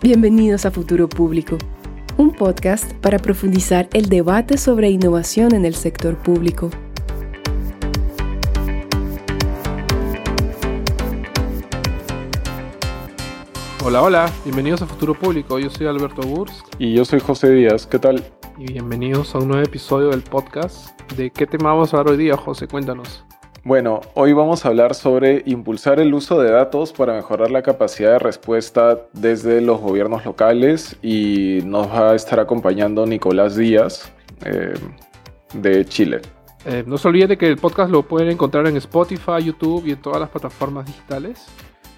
Bienvenidos a Futuro Público, un podcast para profundizar el debate sobre innovación en el sector público. Hola, hola, bienvenidos a Futuro Público. Yo soy Alberto Burs. Y yo soy José Díaz, ¿qué tal? Y bienvenidos a un nuevo episodio del podcast. ¿De qué tema vamos a hablar hoy día, José? Cuéntanos. Bueno, hoy vamos a hablar sobre impulsar el uso de datos para mejorar la capacidad de respuesta desde los gobiernos locales y nos va a estar acompañando Nicolás Díaz eh, de Chile. Eh, no se olviden de que el podcast lo pueden encontrar en Spotify, YouTube y en todas las plataformas digitales.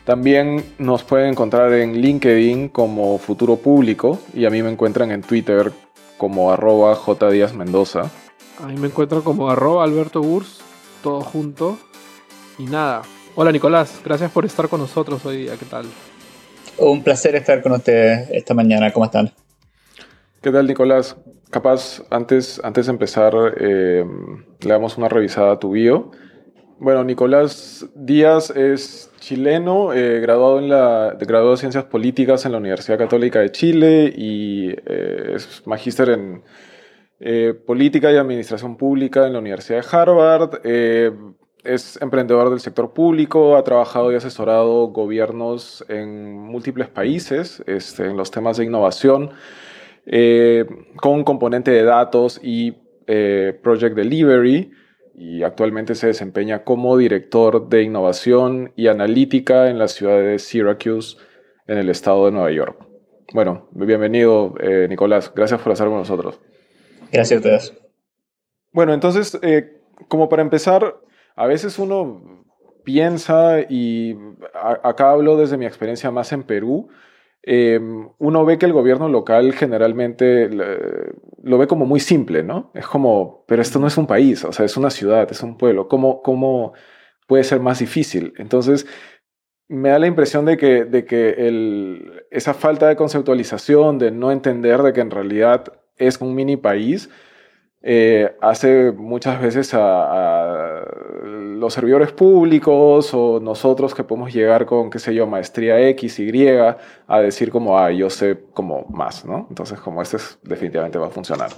También nos pueden encontrar en LinkedIn como Futuro Público y a mí me encuentran en Twitter como arroba Mendoza. A mí me encuentran como arroba Alberto todo junto. Y nada. Hola Nicolás, gracias por estar con nosotros hoy día. ¿Qué tal? Un placer estar con ustedes esta mañana. ¿Cómo están? ¿Qué tal Nicolás? Capaz, antes, antes de empezar, eh, le damos una revisada a tu bio. Bueno, Nicolás Díaz es chileno, eh, graduado en la graduado de Ciencias Políticas en la Universidad Católica de Chile y eh, es magíster en eh, política y Administración Pública en la Universidad de Harvard. Eh, es emprendedor del sector público, ha trabajado y asesorado gobiernos en múltiples países este, en los temas de innovación, eh, con componente de datos y Project Delivery, y actualmente se desempeña como director de innovación y analítica en la ciudad de Syracuse, en el estado de Nueva York. Bueno, bienvenido, Nicolás. Gracias por estar con nosotros. Gracias a ustedes. Bueno, entonces, eh, como para empezar, a veces uno piensa, y acá hablo desde mi experiencia más en Perú, em, uno ve que el gobierno local generalmente lo ve como muy simple, ¿no? Es como, pero esto no es un país, o sea, es una ciudad, es un pueblo, ¿cómo, cómo puede ser más difícil? Entonces, me da la impresión de que, de que el, esa falta de conceptualización, de no entender de que en realidad es un mini país, eh, hace muchas veces a, los servidores públicos o nosotros que podemos llegar con, qué sé yo, maestría X, Y, a decir como, ah, yo sé como más, ¿no? Entonces, como este definitivamente va a funcionar.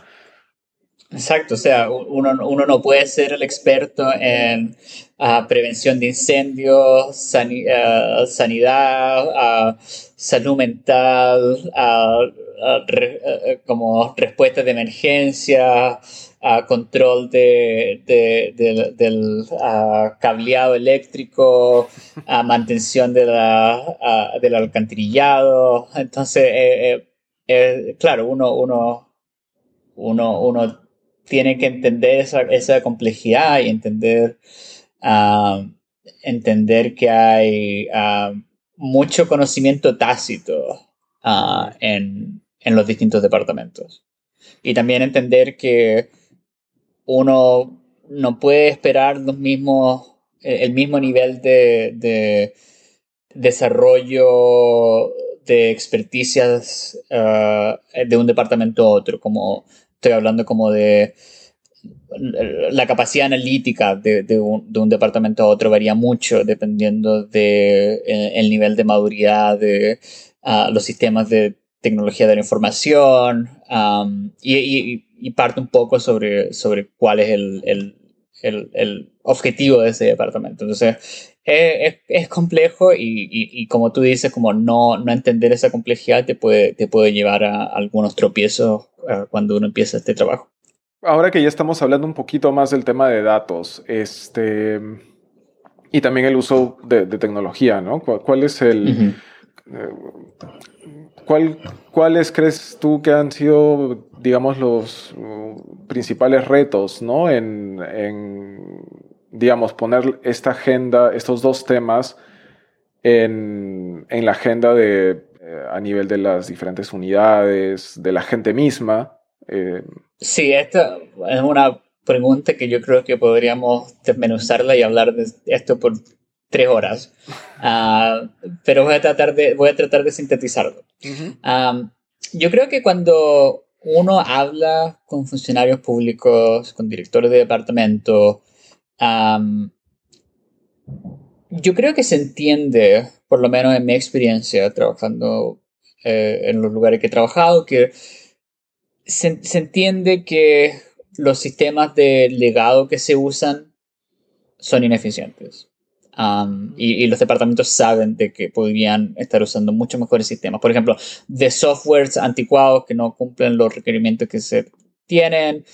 Exacto, o sea, uno, uno no puede ser el experto en uh, prevención de incendios, uh, sanidad, uh, salud mental, como respuestas de emergencia, control de, de, del cableado eléctrico, mantención de la, del alcantarillado. Entonces, eh, eh, eh, claro, uno, uno, uno, uno tiene que entender esa, esa complejidad y entender, uh, entender que hay uh, mucho conocimiento tácito uh, en, en, los distintos departamentos. Y también entender que uno no puede esperar los mismos, el mismo nivel de, de desarrollo de experticias de un departamento a otro, como estoy hablando como de la capacidad analítica de, un, de, un, departamento a otro varía mucho dependiendo de, eh, el nivel de maduridad de uh, los sistemas de tecnología de la información y, y, parte un poco sobre, sobre cuál es el, el, el objetivo de ese departamento. Entonces, es, es, complejo y, y, como tú dices, como no, no entender esa complejidad te puede, te puede llevar a algunos tropiezos uh, cuando uno empieza este trabajo. Ahora que ya estamos hablando un poquito más del tema de datos, este, y también el uso de, tecnología, ¿no? ¿Cuál, es el... Eh, ¿cuál, ¿Cuáles crees tú que han sido, digamos, los uh, principales retos, ¿no? En, en, digamos, poner esta agenda, estos dos temas en, en la agenda de, eh, a nivel de las diferentes unidades, de la gente misma. Eh, sí, esta es una pregunta que yo creo que podríamos desmenuzarla y hablar de esto por tres horas. Uh, pero voy a tratar de, voy a tratar de sintetizarlo. um, yo creo que cuando uno habla con funcionarios públicos, con directores de departamento, um, yo creo que se entiende, por lo menos en mi experiencia trabajando eh, en los lugares que he trabajado, que se, entiende que los sistemas de legado que se usan son ineficientes. y, los departamentos saben de que podrían estar usando mucho mejores sistemas. Por ejemplo, de softwares anticuados que no cumplen los requerimientos que se tienen,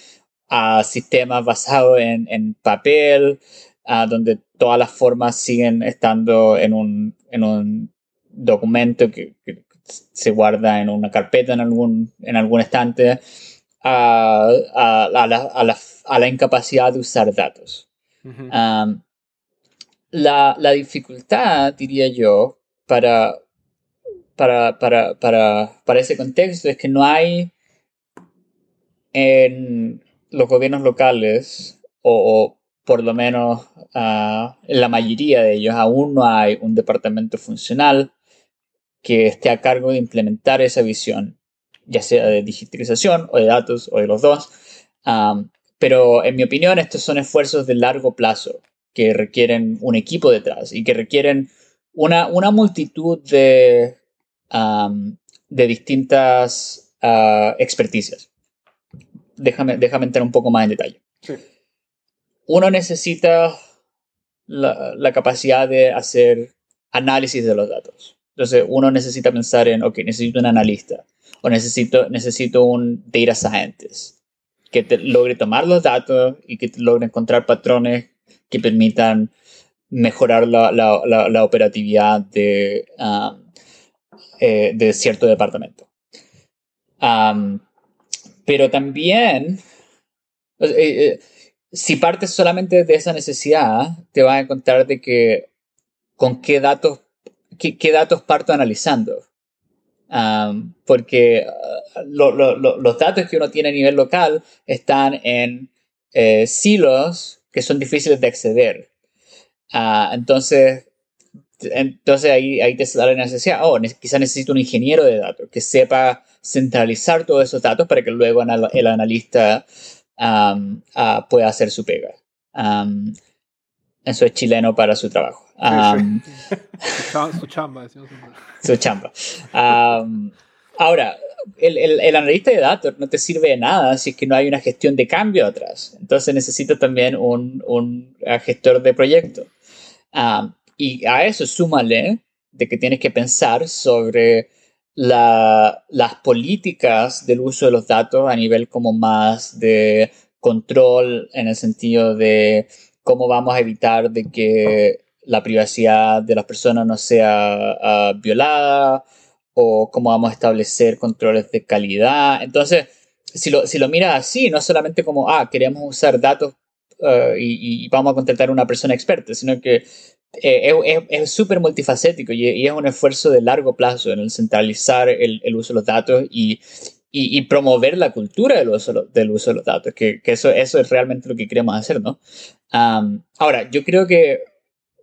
a sistemas basados en, papel, donde todas las formas siguen estando en un, en un documento que, se guarda en una carpeta en algún, en algún estante, a, la, incapacidad de usar datos. la, dificultad, diría yo, para, para, para, para, ese contexto es que no hay en los gobiernos locales, o, por lo menos en la mayoría de ellos, aún no hay un departamento funcional que esté a cargo de implementar esa visión, ya sea de digitalización o de datos o de los dos. pero en mi opinión, estos son esfuerzos de largo plazo que requieren un equipo detrás y que requieren una, una multitud de, de distintas uh, experticias. Déjame, déjame entrar un poco más en detalle. Uno necesita la, la capacidad de hacer análisis de los datos. Entonces uno necesita pensar en, ok, necesito un analista o necesito, necesito un data scientist que te logre tomar los datos y que te logre encontrar patrones que permitan mejorar la, la, la, operatividad de, um, eh, de cierto departamento. Um, pero también, eh, eh, si partes solamente de esa necesidad, te vas a encontrar de que con qué datos qué, datos parto analizando. porque uh, los datos que uno tiene a nivel local están en eh, silos que son difíciles de acceder. Ah, entonces, entonces ahí, ahí te sale la necesidad, oh, quizás necesito un ingeniero de datos que sepa centralizar todos esos datos para que luego el analista ah, pueda hacer su pega. eso es chileno para su trabajo su chamba, Su chamba. ahora, el, analista de datos no te sirve de nada si es que no hay una gestión de cambio atrás. Entonces necesito también un, gestor de proyecto. Y a eso súmale de que tienes que pensar sobre las políticas del uso de los datos a nivel como más de control en el sentido de cómo vamos a evitar de que la privacidad de las personas no sea ah, violada o cómo vamos a establecer controles de calidad. Entonces, si lo, si lo miras así, no solamente como, ah, queremos usar datos ah, y, vamos a contratar a una persona experta, sino que eh, es súper multifacético y, es un esfuerzo de largo plazo en el centralizar el, el uso de los datos y, y, promover la cultura del uso, del uso de los datos, que, que, eso, eso es realmente lo que queremos hacer, ¿no? ahora, yo creo que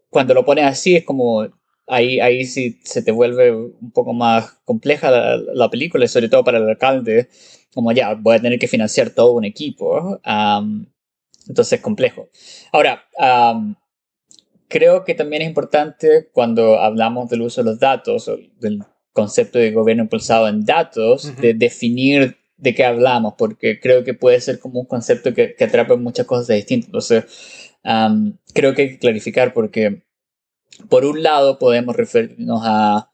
cuando lo pones así es como ahí, ahí sí se te vuelve un poco más compleja la, película, sobre todo para el alcalde, como ya, voy a tener que financiar todo un equipo. entonces es complejo. Ahora, creo que también es importante cuando hablamos del uso de los datos, o del concepto de gobierno impulsado en datos, de definir de qué hablamos, porque creo que puede ser como un concepto que, que atrapa muchas cosas distintas. Entonces, creo que hay que clarificar porque por un lado, podemos referirnos a,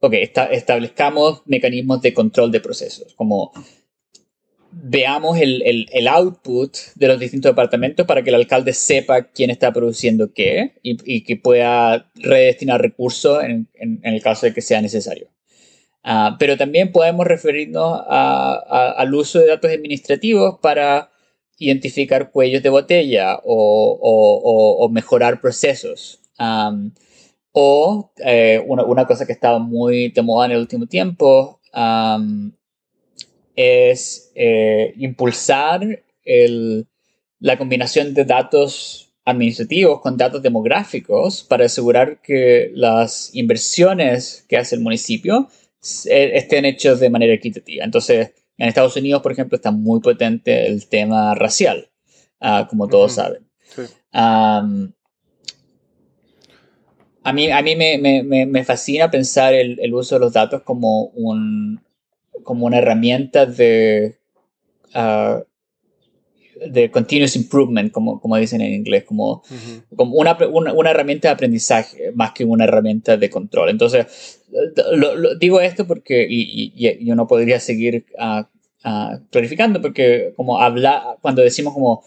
ok, establezcamos mecanismos de control de procesos, como veamos el, el, output de los distintos departamentos para que el alcalde sepa quién está produciendo qué y, que pueda redestinar recursos en, en, el caso de que sea necesario. Ah, pero también podemos referirnos al uso de datos administrativos para identificar cuellos de botella o, o, mejorar procesos o eh, una, cosa que estaba muy de moda en el último tiempo es eh, impulsar la combinación de datos administrativos con datos demográficos para asegurar que las inversiones que hace el municipio eh, estén hechas de manera equitativa. Entonces, en Estados Unidos, por ejemplo, está muy potente el tema racial, ah, como todos saben. a mí, a mí me, me, me fascina pensar el, el, uso de los datos como, un, como una herramienta de, uh, de continuous improvement, como, como dicen en inglés, como, como una, una, una, herramienta de aprendizaje más que una herramienta de control. Entonces, lo, digo esto porque, y, y, yo no podría seguir uh, uh, clarificando, porque como habla, cuando decimos como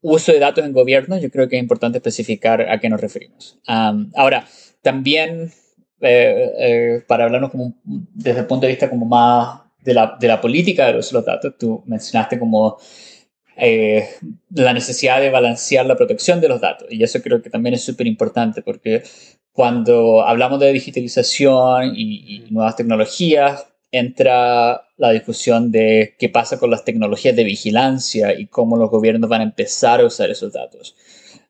uso de datos en gobierno, yo creo que es importante especificar a qué nos referimos. Um, ahora, también eh, eh, para hablarnos como desde el punto de vista como más de la, de la política de los datos, tú mencionaste como eh, la necesidad de balancear la protección de los datos. Y eso creo que también es súper importante porque cuando hablamos de digitalización y, nuevas tecnologías, entra la discusión de qué pasa con las tecnologías de vigilancia y cómo los gobiernos van a empezar a usar esos datos.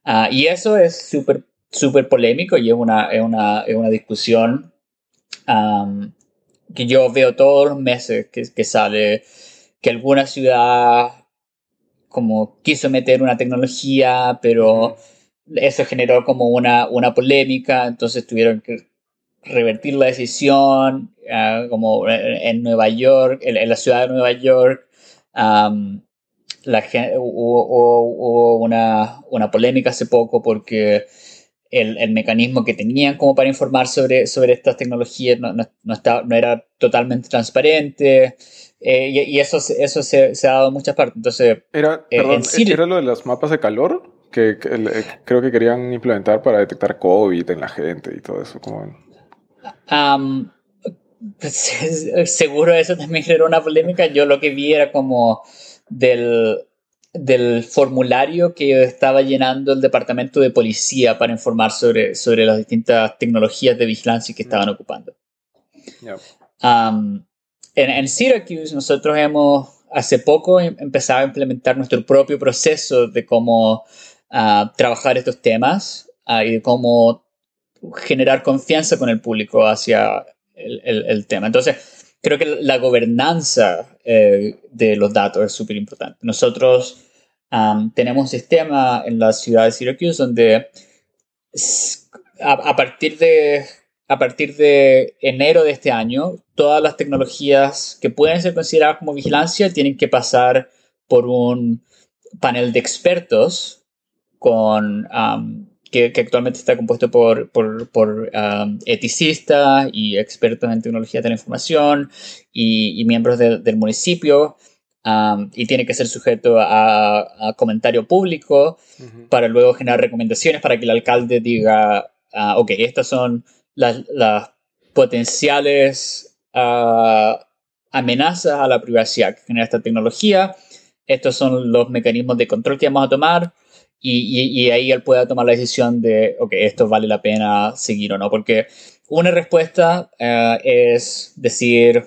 Uh, y eso es súper súper polémico y es una, es una, es una discusión um, que yo veo todos los meses que, que sale que alguna ciudad como quiso meter una tecnología, pero eso generó como una, una polémica, entonces tuvieron que revertir la decisión, uh, como en Nueva York, en, la ciudad de Nueva York, um, la, hubo, hubo, una, una, polémica hace poco porque el, el, mecanismo que tenían como para informar sobre, sobre estas tecnologías no, no, no, estaba, no era totalmente transparente. Eh, y, eso, eso se, se, ha dado en muchas partes. Entonces, era, eh, perdón, ¿era lo de los mapas de calor? Que, eh, creo que querían implementar para detectar COVID en la gente y todo eso. Como... Um, seguro eso también generó una polémica. Yo lo que vi era como del, del formulario que estaba llenando el departamento de policía para informar sobre, sobre las distintas tecnologías de vigilancia que estaban ocupando. Um, en, Syracuse nosotros hemos hace poco em, empezado a implementar nuestro propio proceso de cómo uh, trabajar estos temas uh, y de cómo generar confianza con el público hacia el, el, el tema. Entonces, creo que la gobernanza eh, de los datos es súper importante. Nosotros tenemos un sistema en la ciudad de Syracuse donde a, a partir de a partir de enero de este año, todas las tecnologías que pueden ser consideradas como vigilancia tienen que pasar por un panel de expertos con, que, actualmente está compuesto por, por, por um, eticistas y expertos en tecnología de la información y, miembros del municipio. Um, y tiene que ser sujeto a, comentario público para luego generar recomendaciones para que el alcalde diga, uh, ok, estas son las, potenciales ah, amenazas a la privacidad que genera esta tecnología. Estos son los mecanismos de control que vamos a tomar y, y, ahí él pueda tomar la decisión de, ok, esto vale la pena seguir o no. Porque una respuesta ah, es decir,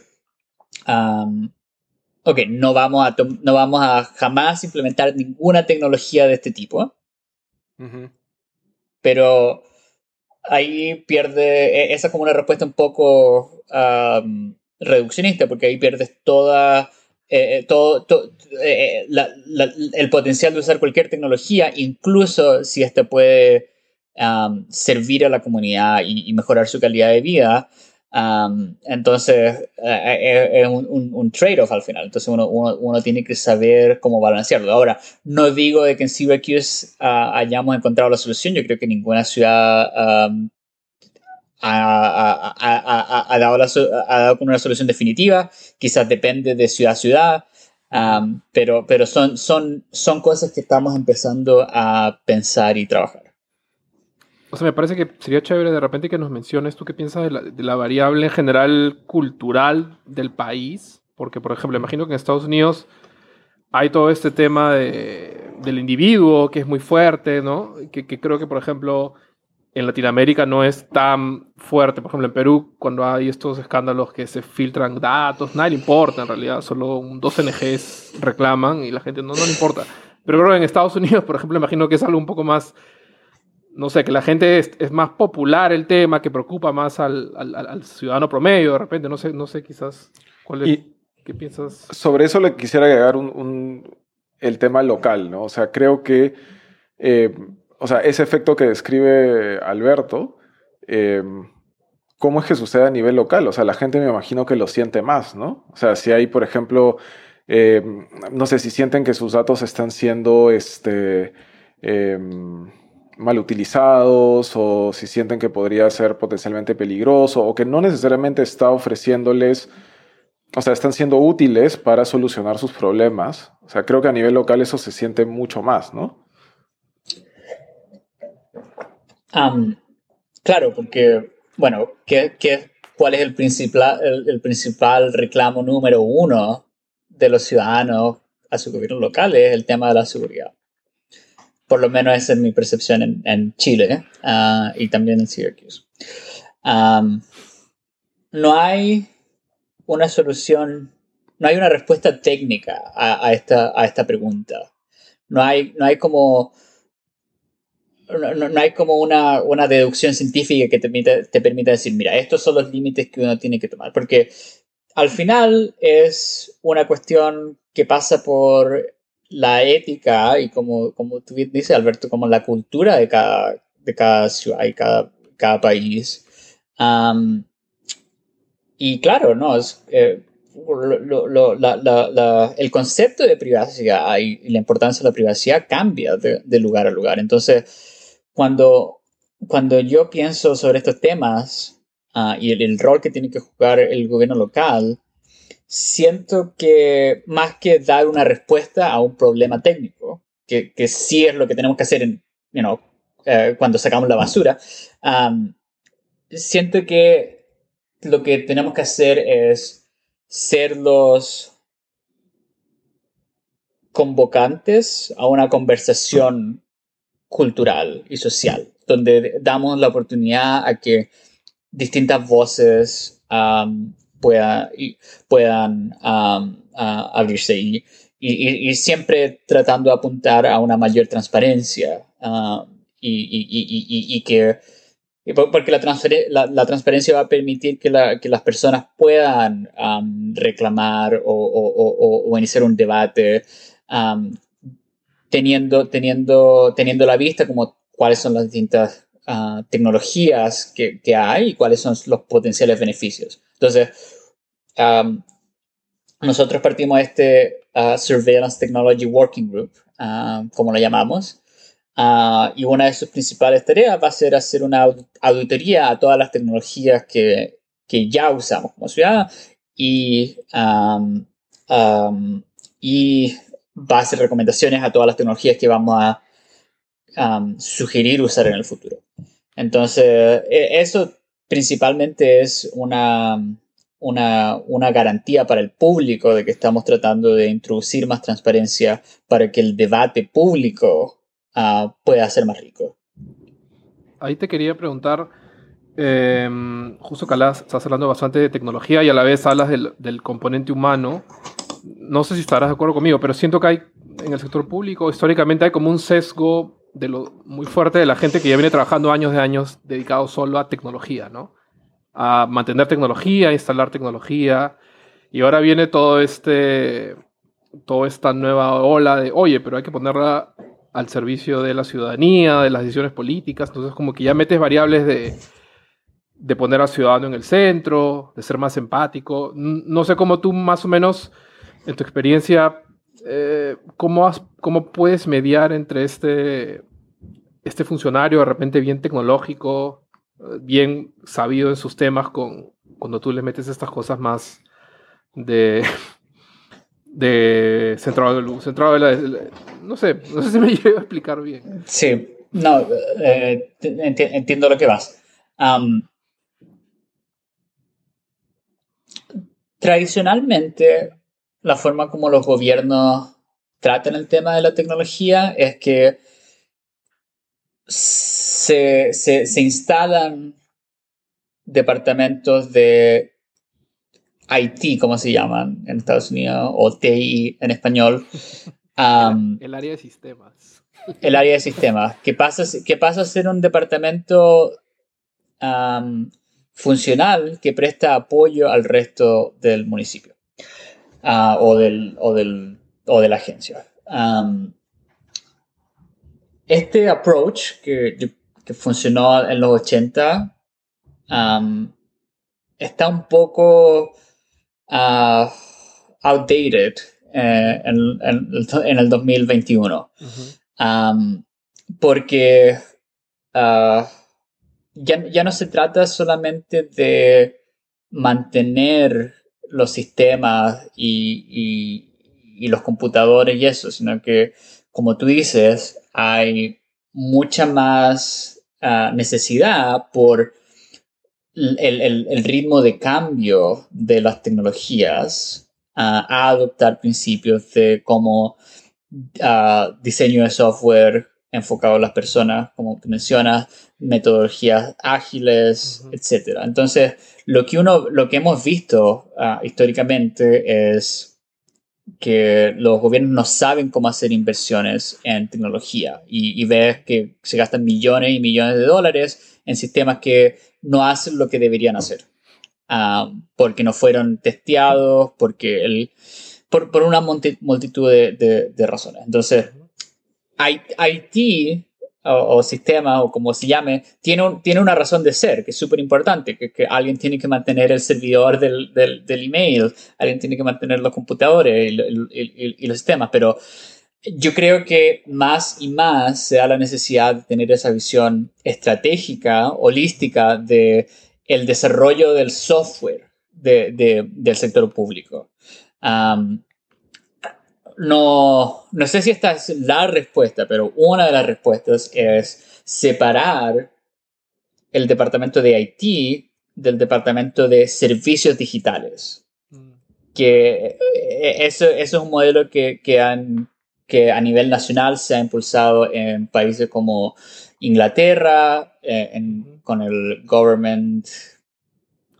ok, no vamos, a no vamos a jamás implementar ninguna tecnología de este tipo. Pero ahí pierde, e, esa es como una respuesta un poco reduccionista, porque ahí pierdes toda, eh, eh, todo, eh, el potencial de usar cualquier tecnología, incluso si ésta puede servir a la comunidad y, mejorar su calidad de vida. entonces es un, trade-off al final. Entonces uno, uno, tiene que saber cómo balancearlo. Ahora, no digo de que en Syracuse uh, hayamos encontrado la solución. Yo creo que ninguna ciudad ha, dado dado con una solución definitiva. Quizás depende de ciudad a ciudad. pero pero son, son, son cosas que estamos empezando a pensar y trabajar. O sea, me parece que sería chévere de repente que nos menciones tú qué piensas de la, de la variable general cultural del país. Porque, por ejemplo, imagino que en Estados Unidos hay todo este tema de, del individuo que es muy fuerte, ¿no? Que, que, creo que, por ejemplo, en Latinoamérica no es tan fuerte. Por ejemplo, en Perú, cuando hay estos escándalos que se filtran datos, nadie le importa en realidad. Solo dos NGs reclaman y la gente no, no le importa. Pero creo que en Estados Unidos, por ejemplo, imagino que es algo un poco más no sé, que la gente es, más popular el tema, que preocupa más al, al, ciudadano promedio de repente, no sé, no sé quizás cuál es, qué piensas. Sobre eso le quisiera agregar un, el tema local, ¿no? O sea, creo que, eh, o sea, ese efecto que describe Alberto em, ¿cómo es que sucede a nivel local? O sea, la gente me imagino que lo siente más, ¿no? O sea, si hay, por ejemplo, em, no sé, si sienten que sus datos están siendo este, em, mal utilizados o si sienten que podría ser potencialmente peligroso o que no necesariamente está ofreciéndoles, o sea, están siendo útiles para solucionar sus problemas. O sea, creo que a nivel local eso se siente mucho más, ¿no? Claro, porque, bueno, ¿qué, cuál es el principal, el, principal reclamo número uno de los ciudadanos a su gobierno local? Es el tema de la seguridad. Por lo menos esa es mi percepción en, Chile ah, y también en Syracuse. no hay una solución, no hay una respuesta técnica a, esta, a esta pregunta. No hay, no hay como no, hay como una, una, deducción científica que te permita, te permita decir, mira, estos son los límites que uno tiene que tomar. Porque al final es una cuestión que pasa por la ética y como, como tú dices, Alberto, como la cultura de cada, de cada ciudad y cada, cada país. y claro, ¿no? Es, eh, el concepto de privacidad y, la importancia de la privacidad cambia de lugar a lugar. Entonces, cuando, cuando yo pienso sobre estos temas ah, y el, rol que tiene que jugar el gobierno local, siento que más que dar una respuesta a un problema técnico, que, que sí es lo que tenemos que hacer en, you eh, cuando sacamos la basura, siento que lo que tenemos que hacer es ser los convocantes a una conversación cultural y social, donde damos la oportunidad a que distintas voces puedan abrirse y, y, siempre tratando de apuntar a una mayor transparencia y, que porque la, la, transparencia va a permitir que, que las personas puedan reclamar o, o, iniciar un debate teniendo, teniendo, teniendo la vista como cuáles son las distintas ah, tecnologías que, que, hay y cuáles son los potenciales beneficios. Entonces, nosotros partimos de este ah, Surveillance Technology Working Group, ah, como lo llamamos, y una de sus principales tareas va a ser hacer una auditoría a todas las tecnologías que, que ya usamos como ciudad y, y va a recomendaciones a todas las tecnologías que vamos a sugerir usar en el futuro. Entonces, e, eso principalmente es una, una, garantía para el público de que estamos tratando de introducir más transparencia para que el debate público ah, pueda ser más rico. Ahí te quería preguntar, em, justo que estás hablando bastante de tecnología y a la vez hablas del, del componente humano no sé si estarás de acuerdo conmigo, pero siento que hay en el sector público, históricamente hay como un sesgo de lo muy fuerte de la gente que ya viene trabajando años de años dedicado solo a tecnología, ¿no? A mantener tecnología, a instalar tecnología. Y ahora viene todo este, toda esta nueva ola de, oye, pero hay que ponerla al servicio de la ciudadanía, de las decisiones políticas. Entonces, como que ya metes variables de, de poner al ciudadano en el centro, de ser más empático. No sé cómo tú más o menos en tu experiencia, eh, ¿cómo, ¿cómo puedes mediar entre este, este funcionario de repente bien tecnológico, eh, bien sabido en sus temas, con, cuando tú le metes estas cosas más de, de centrado, centrado no sé, no sé si me llevo a explicar bien. Sí, no, eh, entiendo lo que vas. tradicionalmente, la forma como los gobiernos tratan el tema de la tecnología es que se, instalan departamentos de IT, como se llaman en Estados Unidos, o TI en español. el, área de sistemas. El área de sistemas, que pasa, que pasa a ser un departamento funcional que presta apoyo al resto del municipio. Ah, o, del, o, del, o de la agencia. este approach que, que, funcionó en los 80 está un poco ah, outdated eh, en, el 2021. porque ah, ya, no se trata solamente de mantener los sistemas y, los computadores y eso, sino que, como tú dices, hay mucha más ah, necesidad por el, ritmo de cambio de las tecnologías a adoptar principios de como diseño de software enfocado a las personas, como tú mencionas, metodologías ágiles, etc. Entonces, lo que, uno, lo que hemos visto ah, históricamente es que los gobiernos no saben cómo hacer inversiones en tecnología y, y ves que se gastan millones y millones de dólares en sistemas que no hacen lo que deberían hacer. Ah, porque no fueron testeados, porque el, por, por una multitud de, de, razones. Entonces, IT o, sistema o como se llame, tiene, un, tiene una razón de ser que es súper importante, que, que, alguien tiene que mantener el servidor del, del, del, email, alguien tiene que mantener los computadores y, y, y, los sistemas, pero yo creo que más y más se da la necesidad de tener esa visión estratégica, holística de el desarrollo del software del sector público. No, no sé si esta es la respuesta, pero una de las respuestas es separar el departamento de IT del departamento de servicios digitales. Mm. Que eh, eso, eso es un modelo que, que, han, que a nivel nacional se ha impulsado en países como Inglaterra, eh, con el Government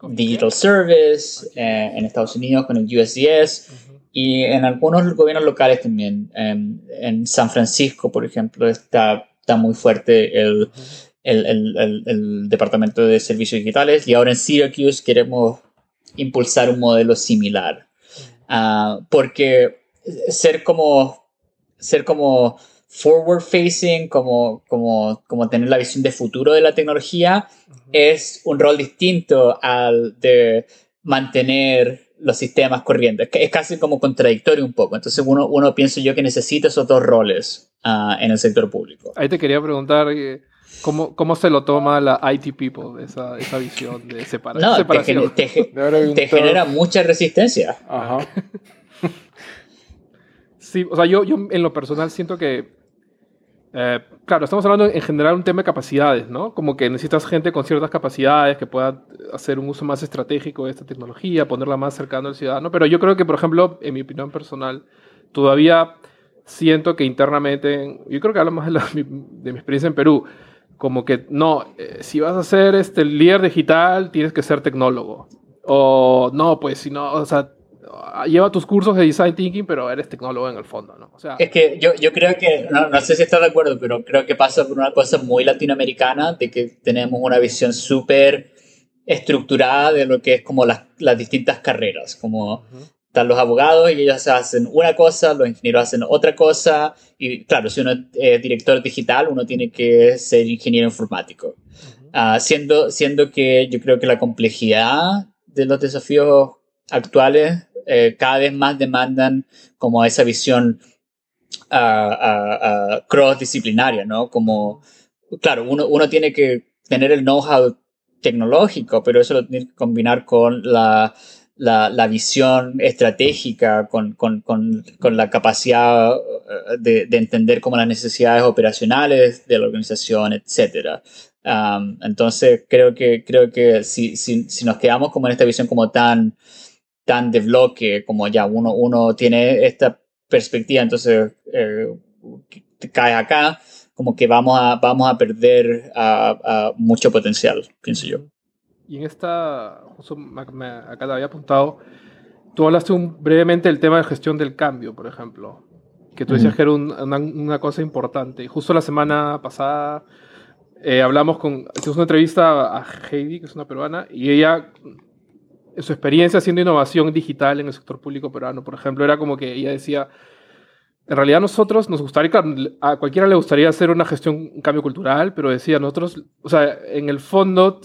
Digital Service, eh, en Estados Unidos con el USDS y en algunos gobiernos locales también. en San Francisco, por ejemplo, está, está muy fuerte el, el, el, el, Departamento de Servicios Digitales y ahora en Syracuse queremos impulsar un modelo similar. Ah, porque ser como, ser como forward facing, como, como, como tener la visión de futuro de la tecnología, es un rol distinto al de mantener los sistemas corrientes. Es casi como contradictorio un poco. Entonces uno, uno piensa yo que necesita esos dos roles uh, en el sector público. Ahí te quería preguntar eh, cómo, cómo se lo toma la IT people, esa, esa visión de separación. No, separación. Te, te genera mucha resistencia. Ajá. sí, o sea, yo, yo en lo personal siento que eh, claro, estamos hablando en general un tema de capacidades, ¿no? Como que necesitas gente con ciertas capacidades que pueda hacer un uso más estratégico de esta tecnología, ponerla más cercano al ciudadano. Pero yo creo que, por ejemplo, en mi opinión personal, todavía siento que internamente, yo creo que hablo más de, mi experiencia en Perú, como que no, eh, si vas a ser este líder digital, tienes que ser tecnólogo. O no, pues si no, o sea, lleva tus cursos de design thinking, pero eres tecnólogo en el fondo, ¿no? O sea, es que yo, yo creo que, no, no, sé si estás de acuerdo, pero creo que pasa por una cosa muy latinoamericana, de que tenemos una visión súper estructurada de lo que es como las, las distintas carreras, como están los abogados y ellos hacen una cosa, los ingenieros hacen otra cosa, y claro, si uno es director digital, uno tiene que ser ingeniero informático. Uh siendo, siendo que yo creo que la complejidad de los desafíos actuales eh, cada vez más demandan como esa visión uh, cross-disciplinaria, ¿no? Como, claro, uno, uno tiene que tener el know-how tecnológico, pero eso lo tiene que combinar con la, la, la visión estratégica, con, con, con, con la capacidad de, de, entender como las necesidades operacionales de la organización, etc. Um, entonces, creo que, creo que si, si, si, nos quedamos como en esta visión como tan tan de bloque, como ya uno, uno tiene esta perspectiva, entonces eh, cae acá, como que vamos a, vamos a perder a, mucho potencial, pienso yo. Y en esta, justo me, acá te había apuntado, tú hablaste un, brevemente del tema de gestión del cambio, por ejemplo, que tú decías que era una, una, cosa importante. Y justo la semana pasada eh, hablamos con, hicimos una entrevista a Heidi, que es una peruana, y ella su experiencia haciendo innovación digital en el sector público peruano, por ejemplo, era como que ella decía, en realidad nosotros nos gustaría, a cualquiera le gustaría hacer una gestión, un cambio cultural, pero decía, nosotros, o sea, en el fondo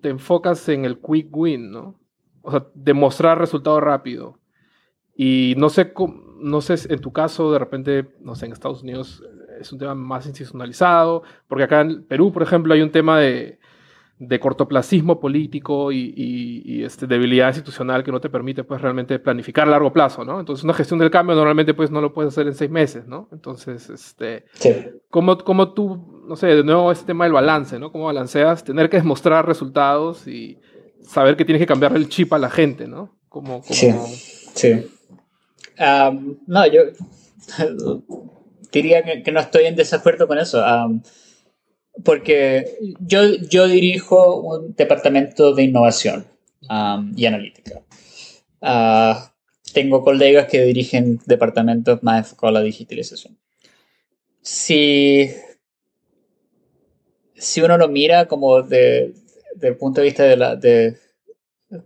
te enfocas en el quick win, ¿no? O sea, demostrar resultado rápido. Y no sé, no sé, en tu caso, de repente, no sé, en Estados Unidos es un tema más institucionalizado, porque acá en Perú, por ejemplo, hay un tema de, de cortoplacismo político y, este, debilidad institucional que no te permite pues realmente planificar a largo plazo, ¿no? Entonces una gestión del cambio normalmente pues no lo puedes hacer en seis meses, ¿no? Entonces, este, ¿cómo, ¿cómo, tú, no sé, de nuevo este tema del balance, ¿no? ¿Cómo balanceas tener que demostrar resultados y saber que tienes que cambiar el chip a la gente, ¿no? Como, Sí, sí. no, yo diría que, no estoy en desacuerdo con eso porque yo, yo dirijo un departamento de innovación um, y analítica. Uh, tengo colegas que dirigen departamentos más enfocados a la digitalización. Si, si uno lo mira como de, desde el punto de vista de, la, de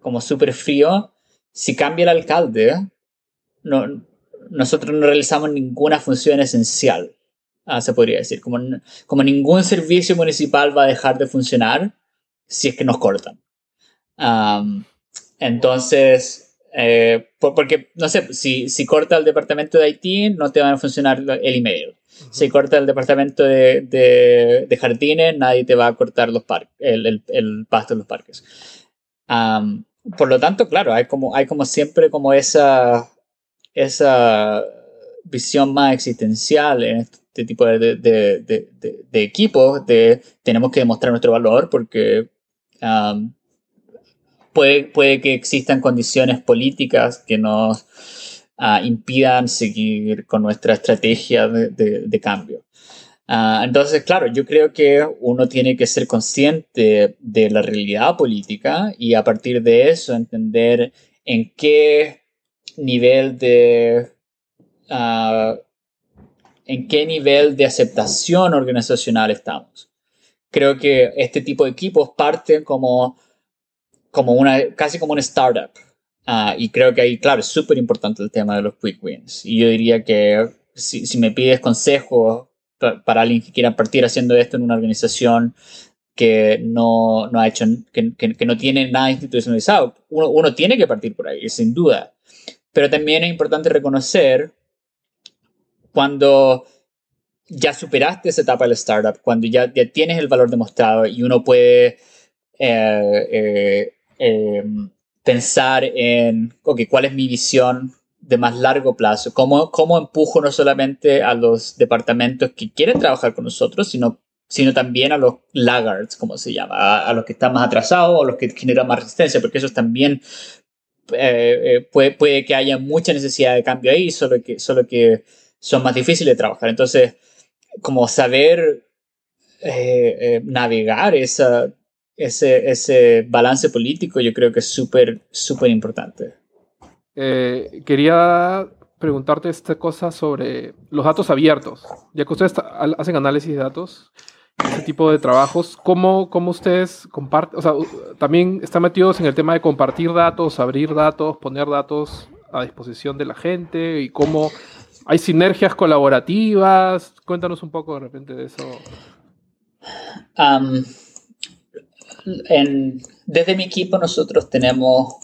como súper frío, si cambia el alcalde, no, nosotros no realizamos ninguna función esencial. Ah, se podría decir. Como, como ningún servicio municipal va a dejar de funcionar si es que nos cortan. entonces, eh, porque, no sé, si, si corta el departamento de Haití, no te va a funcionar el email. Si corta el departamento de, de, de, jardines, nadie te va a cortar los el, el, el, pasto en los parques. por lo tanto, claro, hay como, hay como siempre como esa, esa visión más existencial en este tipo de, de, equipos, de tenemos que demostrar nuestro valor porque puede, puede que existan condiciones políticas que nos uh, impidan seguir con nuestra estrategia de, cambio. Uh, entonces, claro, yo creo que uno tiene que ser consciente de la realidad política y a partir de eso entender en qué nivel de uh, en qué nivel de aceptación organizacional estamos. Creo que este tipo de equipos parten como, como una, casi como una startup. Uh, y creo que ahí, claro, es súper importante el tema de los quick wins. Y yo diría que si, si me pides consejos para alguien que quiera partir haciendo esto en una organización que no, no ha hecho, que, que, que, no tiene nada institucionalizado, uno, uno tiene que partir por ahí, sin duda. Pero también es importante reconocer cuando ya superaste esa etapa del startup, cuando ya, ya tienes el valor demostrado y uno puede eh, eh, eh, pensar en, ok, ¿cuál es mi visión de más largo plazo? ¿Cómo, ¿Cómo empujo no solamente a los departamentos que quieren trabajar con nosotros, sino, sino también a los laggards, como se llama, a, los que están más atrasados o los que generan más resistencia, porque eso también puede, puede que haya mucha necesidad de cambio ahí, solo que, solo que son más difíciles de trabajar. Entonces, como saber eh, eh, navegar esa, ese, ese, balance político, yo creo que es súper, súper importante. Eh, quería preguntarte esta cosa sobre los datos abiertos. Ya que ustedes hacen análisis de datos, ese tipo de trabajos, ¿cómo, cómo ustedes comparten? O sea, también están metidos en el tema de compartir datos, abrir datos, poner datos a disposición de la gente y cómo ¿Hay sinergias colaborativas? Cuéntanos un poco de repente de eso. desde mi equipo nosotros tenemos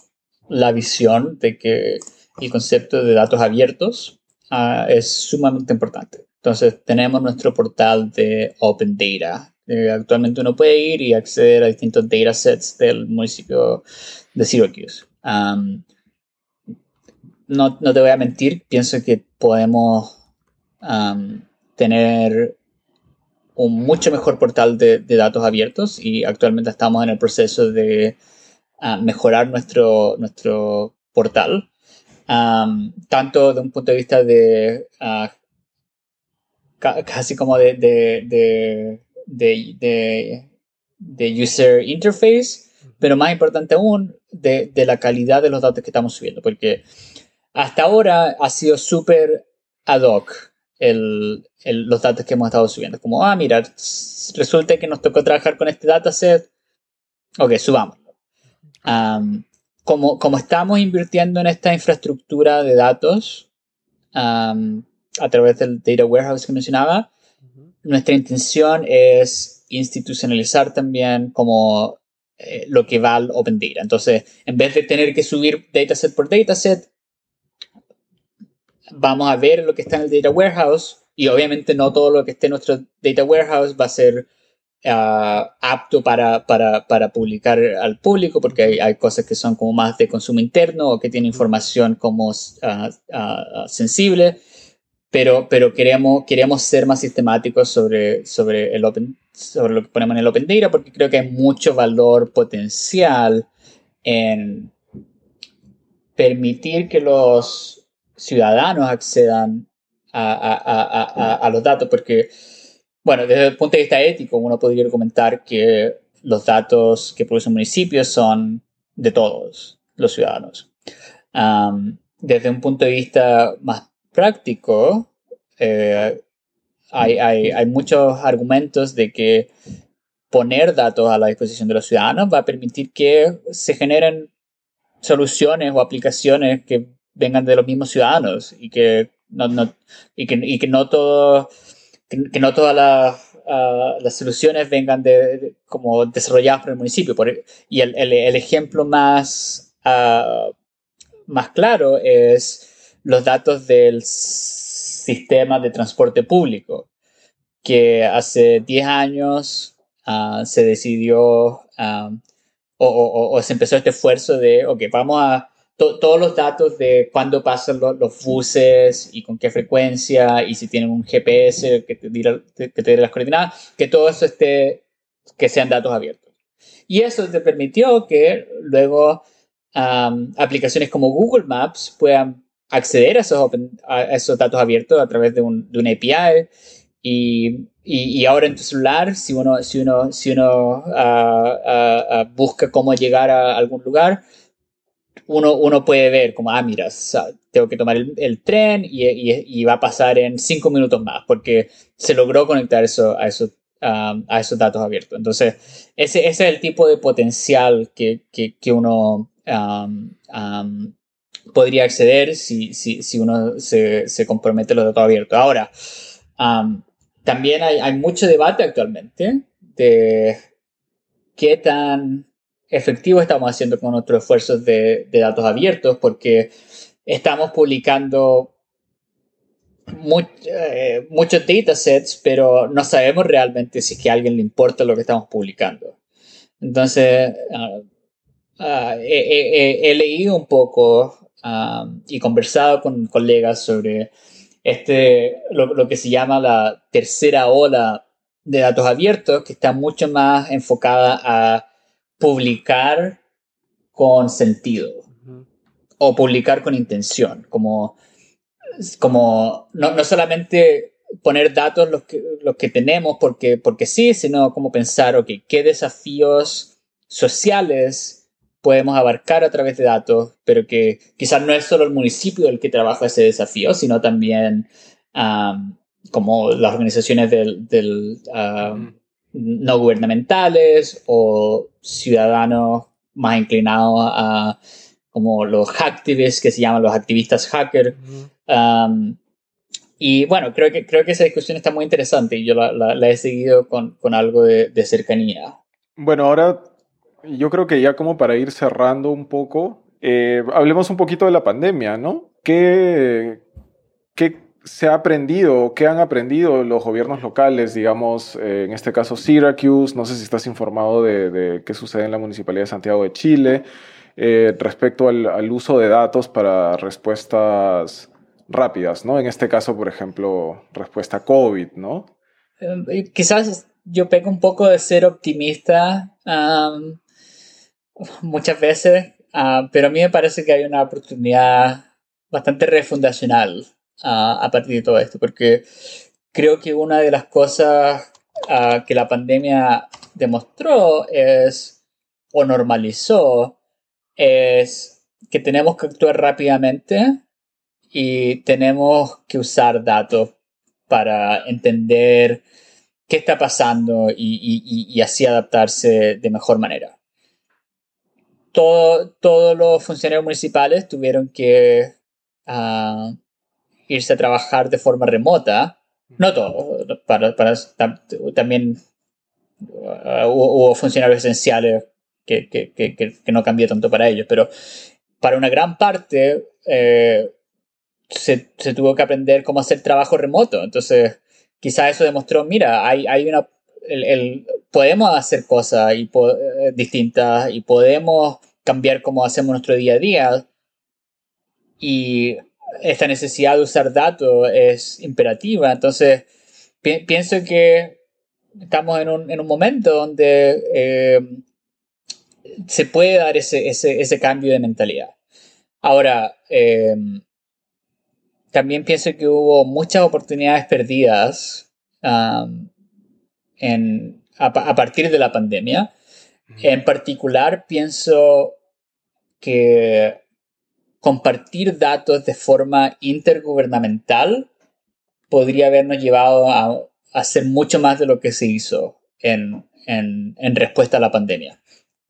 la visión de que el concepto de datos abiertos ah, es sumamente importante. Entonces tenemos nuestro portal de Open Data. Eh, actualmente uno puede ir y acceder a distintos datasets del municipio de Syracuse no, te voy a mentir, pienso que podemos tener un mucho mejor portal de, datos abiertos y actualmente estamos en el proceso de ah, mejorar nuestro, nuestro portal, tanto de un punto de vista de ah, casi como de, de, de, user interface, pero más importante aún, de, la calidad de los datos que estamos subiendo, porque hasta ahora ha sido súper ad hoc el, los datos que hemos estado subiendo. Como, ah, mira, resulta que nos tocó trabajar con este dataset. Ok, subámoslo. como, como estamos invirtiendo en esta infraestructura de datos, a través del data warehouse que mencionaba, nuestra intención es institucionalizar también como eh, lo que va al Open Data. Entonces, en vez de tener que subir dataset por dataset, vamos a ver lo que está en el Data Warehouse y obviamente no todo lo que esté en nuestro Data Warehouse va a ser ah, apto para, para, para, publicar al público porque hay, hay, cosas que son como más de consumo interno o que tienen información como uh, uh, sensible pero, pero queremos, queremos ser más sistemáticos sobre, sobre, el open, sobre lo que ponemos en el Open Data porque creo que hay mucho valor potencial en permitir que los ciudadanos accedan a, a, a, a, los datos, porque, bueno, desde el punto de vista ético, uno podría comentar que los datos que producen municipios son de todos los ciudadanos. Desde un punto de vista más práctico, eh, hay, hay, hay, muchos argumentos de que poner datos a la disposición de los ciudadanos va a permitir que se generen soluciones o aplicaciones que vengan de los mismos ciudadanos y que no, no y que, y que, no todo que, no todas las, uh, las soluciones vengan de, como desarrolladas por el municipio. Por, y el, el, ejemplo más uh, más claro es los datos del sistema de transporte público, que hace 10 años uh, se decidió o, o, se empezó este esfuerzo de, ok, vamos a todos los datos de cuándo pasan los buses y con qué frecuencia y si tienen un GPS que te diga, que te las coordenadas, que todo eso esté, que sean datos abiertos. Y eso te permitió que luego um, aplicaciones como Google Maps puedan acceder a esos, a esos datos abiertos a través de un, de un API. Y, y, y, ahora en tu celular, si uno, si uno, si uno uh, uh, uh, busca cómo llegar a algún lugar, uno, uno puede ver como, ah, mira, tengo que tomar el, el tren y, y, va a pasar en cinco minutos más, porque se logró conectar eso, a, eso, um, a esos datos abiertos. Entonces, ese, ese, es el tipo de potencial que, que, que uno um, um, podría acceder si, si, si uno se, se, compromete los datos abiertos. Ahora, también hay, hay, mucho debate actualmente de qué tan efectivo estamos haciendo con nuestros esfuerzos de, datos abiertos, porque estamos publicando eh, muchos datasets, pero no sabemos realmente si es que a alguien le importa lo que estamos publicando. Entonces, uh, uh, he, leído un poco um, y conversado con colegas sobre este, lo, que se llama la tercera ola de datos abiertos, que está mucho más enfocada a publicar con sentido o publicar con intención, como, como no, no solamente poner datos los que, los que tenemos porque, porque sí, sino como pensar, ok, ¿qué desafíos sociales podemos abarcar a través de datos, pero que quizás no es solo el municipio el que trabaja ese desafío, sino también um, como las organizaciones del, del um, no gubernamentales o ciudadanos más inclinados a como los hacktivists que se llaman los activistas hacker. Um, y bueno, creo que, creo que esa discusión está muy interesante y yo la, la, la he seguido con, con algo de, de cercanía. Bueno, ahora yo creo que ya como para ir cerrando un poco, eh, hablemos un poquito de la pandemia, ¿no? ¿Qué, ¿Qué, se ha aprendido, qué han aprendido los gobiernos locales, digamos, eh, en este caso Syracuse, no sé si estás informado de, qué sucede en la Municipalidad de Santiago de Chile, eh, respecto al, uso de datos para respuestas rápidas, ¿no? En este caso, por ejemplo, respuesta COVID, ¿no? Eh, quizás yo pego un poco de ser optimista. Muchas veces, uh, pero a mí me parece que hay una oportunidad bastante refundacional a partir de todo esto, porque creo que una de las cosas uh, que la pandemia demostró es, o normalizó, es que tenemos que actuar rápidamente y tenemos que usar datos para entender qué está pasando y, así adaptarse de mejor manera. Todo, todos los funcionarios municipales tuvieron que uh, irse a trabajar de forma remota. No todo, para, para también uh, hubo, funcionarios esenciales que, que, que, que, no cambió tanto para ellos, pero para una gran parte eh, se, se, tuvo que aprender cómo hacer trabajo remoto. Entonces, quizá eso demostró, mira, hay, hay una... El, podemos hacer cosas y eh, distintas y podemos cambiar cómo hacemos nuestro día a día. Y esta necesidad de usar datos es imperativa. Entonces, pienso que estamos en un, en un momento donde eh, se puede dar ese, ese, ese, cambio de mentalidad. Ahora, eh, también pienso que hubo muchas oportunidades perdidas um, en, a, partir de la pandemia. En particular, pienso que compartir datos de forma intergubernamental podría habernos llevado a, hacer mucho más de lo que se hizo en, en, en, respuesta a la pandemia.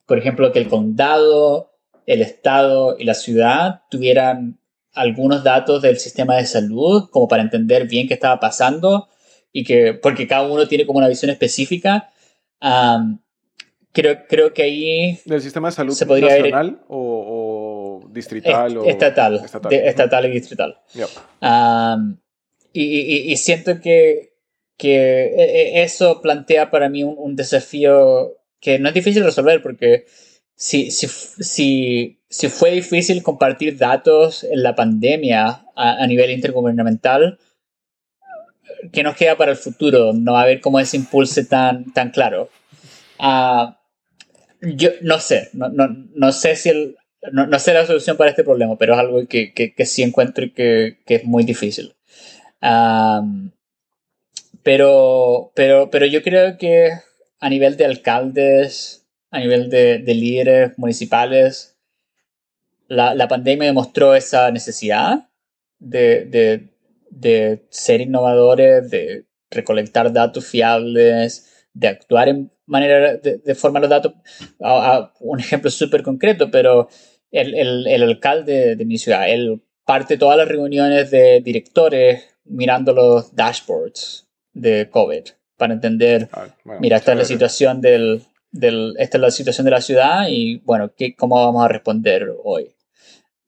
Por ejemplo, que el condado, el estado y la ciudad tuvieran algunos datos del sistema de salud como para entender bien qué estaba pasando y que, porque cada uno tiene como una visión específica. creo, creo que ahí... ¿Del sistema de salud se podría nacional o, o, distrital? o estatal, estatal. estatal y distrital. y, y, siento que, que e, e, eso plantea para mí un, un desafío que no es difícil resolver porque si, si, si, si fue difícil compartir datos en la pandemia a, nivel intergubernamental, ¿qué nos queda para el futuro? No va a haber como ese impulso tan, tan claro. Uh, yo no sé, no, no, no sé si el, no, no, sé la solución para este problema, pero es algo que, que, que sí encuentro que, que, es muy difícil. Pero, pero, pero yo creo que a nivel de alcaldes, a nivel de, líderes municipales, la, la, pandemia demostró esa necesidad de, de, ser innovadores, de recolectar datos fiables, de actuar en manera de, formar los datos. un ejemplo súper concreto, pero el, el, el, alcalde de mi ciudad, él parte todas las reuniones de directores mirando los dashboards de COVID para entender, ah, mira, esta es la situación del, esta es la situación de la ciudad y bueno, ¿qué, ¿cómo vamos a responder hoy?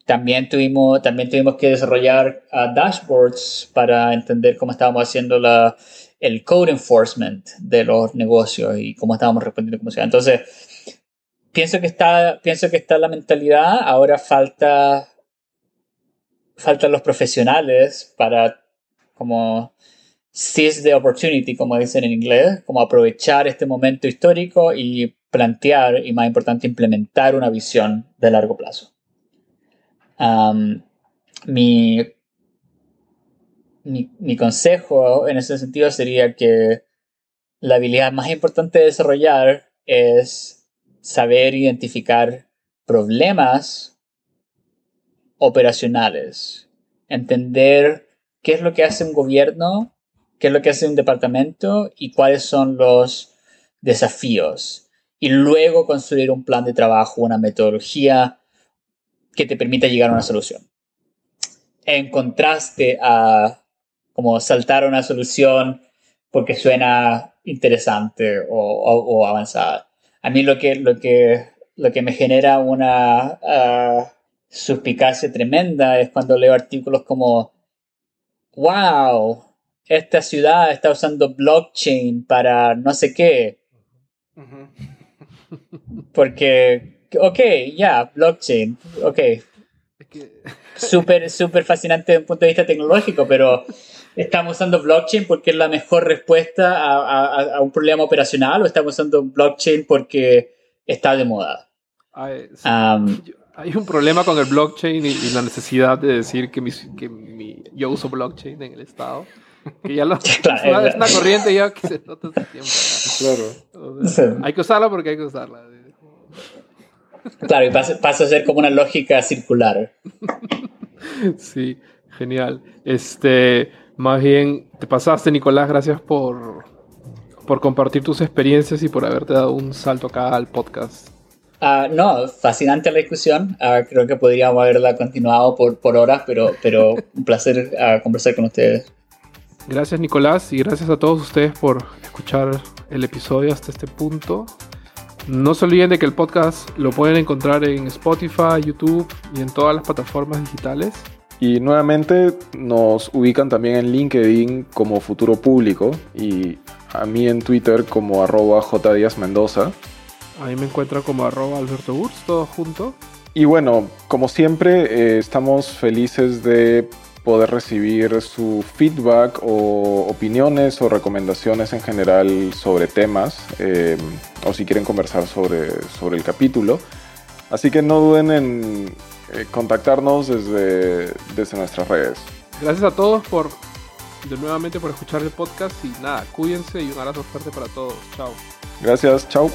También tuvimos, también tuvimos que desarrollar uh, dashboards para entender cómo estábamos haciendo la, el code enforcement de los negocios y cómo estábamos respondiendo como sea. Entonces, pienso que está, pienso que está la mentalidad, ahora falta, faltan los profesionales para como seize the opportunity, como dicen en inglés, como aprovechar este momento histórico y plantear, y más importante, implementar una visión de largo plazo. mi, mi, mi, consejo en ese sentido sería que la habilidad más importante de desarrollar es saber identificar problemas operacionales, entender qué es lo que hace un gobierno qué es lo que hace un departamento y cuáles son los desafíos. Y luego construir un plan de trabajo, una metodología que te permita llegar a una solución. En contraste a como saltar a una solución porque suena interesante o, avanzada. A mí lo que, lo que, lo que me genera una uh, suspicacia tremenda es cuando leo artículos como, wow, esta ciudad está usando blockchain para no sé qué. Porque, ok, ya, blockchain, ok. Súper, súper fascinante desde un punto de vista tecnológico, pero ¿estamos usando blockchain porque es la mejor respuesta a, un problema operacional o estamos usando blockchain porque está de moda? Hay, un problema con el blockchain y, la necesidad de decir que, que yo uso blockchain en el Estado. Que ya lo, claro, es una corriente ya que se nota hace tiempo. Claro. Hay que usarla porque hay que usarla. Claro, y pasa, pasa, a ser como una lógica circular. Sí, genial. Este, más bien, te pasaste, Nicolás, gracias por, por compartir tus experiencias y por haberte dado un salto acá al podcast. Ah, no, fascinante la discusión. Ah, creo que podríamos haberla continuado por, por horas, pero, pero un placer ah, conversar con ustedes. Gracias Nicolás y gracias a todos ustedes por escuchar el episodio hasta este punto. No se olviden de que el podcast lo pueden encontrar en Spotify, YouTube y en todas las plataformas digitales. Y nuevamente nos ubican también en LinkedIn como Futuro Público y a mí en Twitter como arroba Mendoza. Ahí me encuentran como arroba Alberto todo junto. Y bueno, como siempre, eh, estamos felices de poder recibir su feedback o opiniones o recomendaciones en general sobre temas eh, o si quieren conversar sobre, sobre el capítulo. Así que no duden en eh, contactarnos desde, desde nuestras redes. Gracias a todos por de nuevamente por escuchar el podcast y nada, cuídense y un abrazo fuerte para todos. Chao. Gracias, chao.